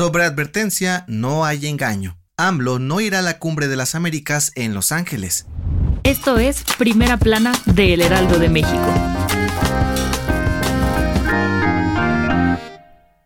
Sobre advertencia, no hay engaño. AMLO no irá a la cumbre de las Américas en Los Ángeles. Esto es Primera Plana de El Heraldo de México.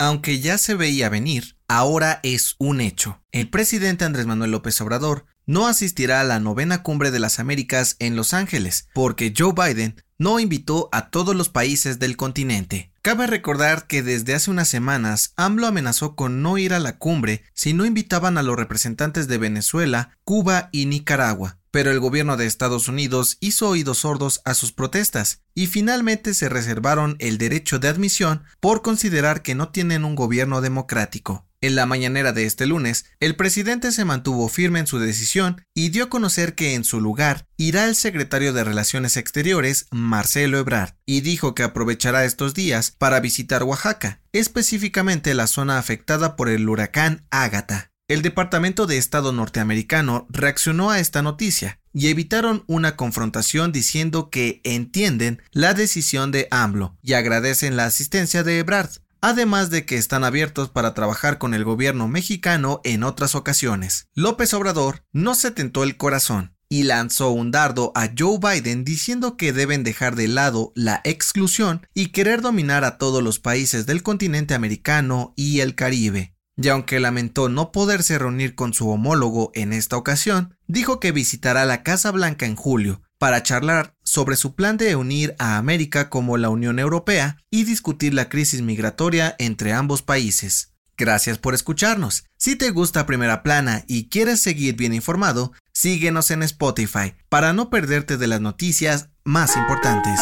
Aunque ya se veía venir, ahora es un hecho. El presidente Andrés Manuel López Obrador no asistirá a la novena cumbre de las Américas en Los Ángeles, porque Joe Biden no invitó a todos los países del continente. Cabe recordar que desde hace unas semanas AMLO amenazó con no ir a la cumbre si no invitaban a los representantes de Venezuela, Cuba y Nicaragua. Pero el gobierno de Estados Unidos hizo oídos sordos a sus protestas y finalmente se reservaron el derecho de admisión por considerar que no tienen un gobierno democrático. En la mañanera de este lunes, el presidente se mantuvo firme en su decisión y dio a conocer que en su lugar irá el secretario de Relaciones Exteriores, Marcelo Ebrard, y dijo que aprovechará estos días para visitar Oaxaca, específicamente la zona afectada por el huracán Ágata. El Departamento de Estado norteamericano reaccionó a esta noticia y evitaron una confrontación diciendo que entienden la decisión de AMLO y agradecen la asistencia de Ebrard, además de que están abiertos para trabajar con el gobierno mexicano en otras ocasiones. López Obrador no se tentó el corazón y lanzó un dardo a Joe Biden diciendo que deben dejar de lado la exclusión y querer dominar a todos los países del continente americano y el Caribe. Y aunque lamentó no poderse reunir con su homólogo en esta ocasión, dijo que visitará la Casa Blanca en julio para charlar sobre su plan de unir a América como la Unión Europea y discutir la crisis migratoria entre ambos países. Gracias por escucharnos. Si te gusta Primera Plana y quieres seguir bien informado, síguenos en Spotify para no perderte de las noticias más importantes.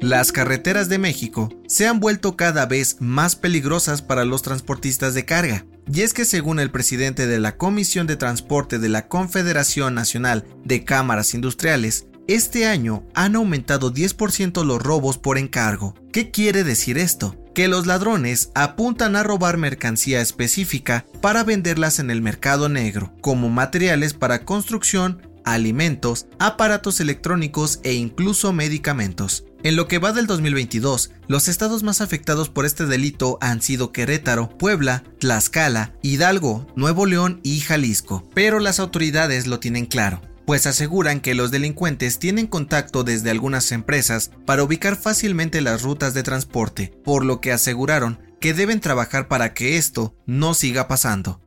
Las carreteras de México se han vuelto cada vez más peligrosas para los transportistas de carga. Y es que según el presidente de la Comisión de Transporte de la Confederación Nacional de Cámaras Industriales, este año han aumentado 10% los robos por encargo. ¿Qué quiere decir esto? Que los ladrones apuntan a robar mercancía específica para venderlas en el mercado negro, como materiales para construcción, alimentos, aparatos electrónicos e incluso medicamentos. En lo que va del 2022, los estados más afectados por este delito han sido Querétaro, Puebla, Tlaxcala, Hidalgo, Nuevo León y Jalisco. Pero las autoridades lo tienen claro, pues aseguran que los delincuentes tienen contacto desde algunas empresas para ubicar fácilmente las rutas de transporte, por lo que aseguraron que deben trabajar para que esto no siga pasando.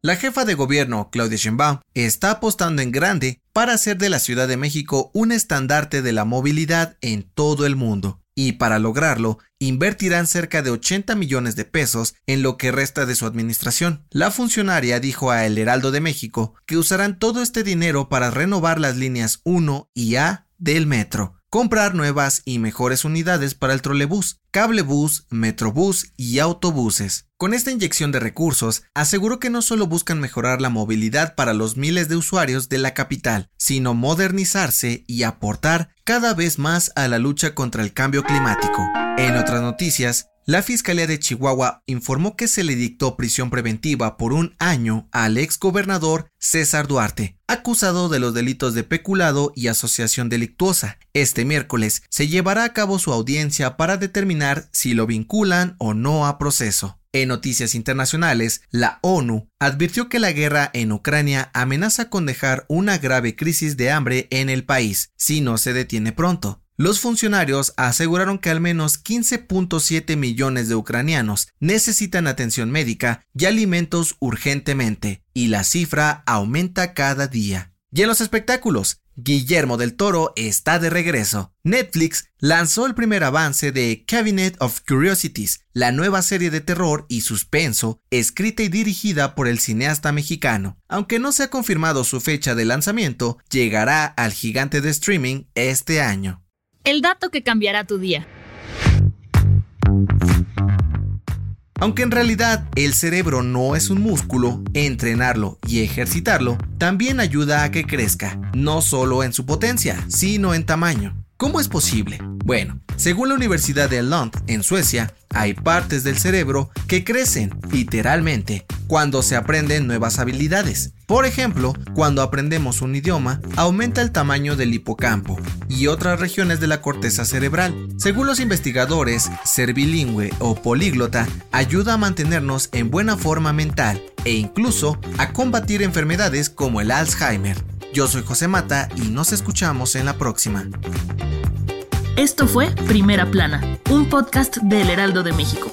La jefa de gobierno, Claudia Sheinbaum, está apostando en grande para hacer de la Ciudad de México un estandarte de la movilidad en todo el mundo. Y para lograrlo, invertirán cerca de 80 millones de pesos en lo que resta de su administración. La funcionaria dijo a El Heraldo de México que usarán todo este dinero para renovar las líneas 1 y A del metro, comprar nuevas y mejores unidades para el trolebús, cablebús, metrobús y autobuses. Con esta inyección de recursos, aseguró que no solo buscan mejorar la movilidad para los miles de usuarios de la capital, sino modernizarse y aportar cada vez más a la lucha contra el cambio climático. En otras noticias, la Fiscalía de Chihuahua informó que se le dictó prisión preventiva por un año al ex gobernador César Duarte, acusado de los delitos de peculado y asociación delictuosa. Este miércoles se llevará a cabo su audiencia para determinar si lo vinculan o no a proceso. En noticias internacionales, la ONU advirtió que la guerra en Ucrania amenaza con dejar una grave crisis de hambre en el país si no se detiene pronto. Los funcionarios aseguraron que al menos 15.7 millones de ucranianos necesitan atención médica y alimentos urgentemente, y la cifra aumenta cada día. Y en los espectáculos, Guillermo del Toro está de regreso. Netflix lanzó el primer avance de Cabinet of Curiosities, la nueva serie de terror y suspenso escrita y dirigida por el cineasta mexicano. Aunque no se ha confirmado su fecha de lanzamiento, llegará al gigante de streaming este año. El dato que cambiará tu día. Aunque en realidad el cerebro no es un músculo, entrenarlo y ejercitarlo también ayuda a que crezca, no solo en su potencia, sino en tamaño. ¿Cómo es posible? Bueno, según la Universidad de Lund, en Suecia, hay partes del cerebro que crecen, literalmente, cuando se aprenden nuevas habilidades. Por ejemplo, cuando aprendemos un idioma, aumenta el tamaño del hipocampo y otras regiones de la corteza cerebral. Según los investigadores, ser bilingüe o políglota ayuda a mantenernos en buena forma mental e incluso a combatir enfermedades como el Alzheimer. Yo soy José Mata y nos escuchamos en la próxima. Esto fue Primera Plana, un podcast del Heraldo de México.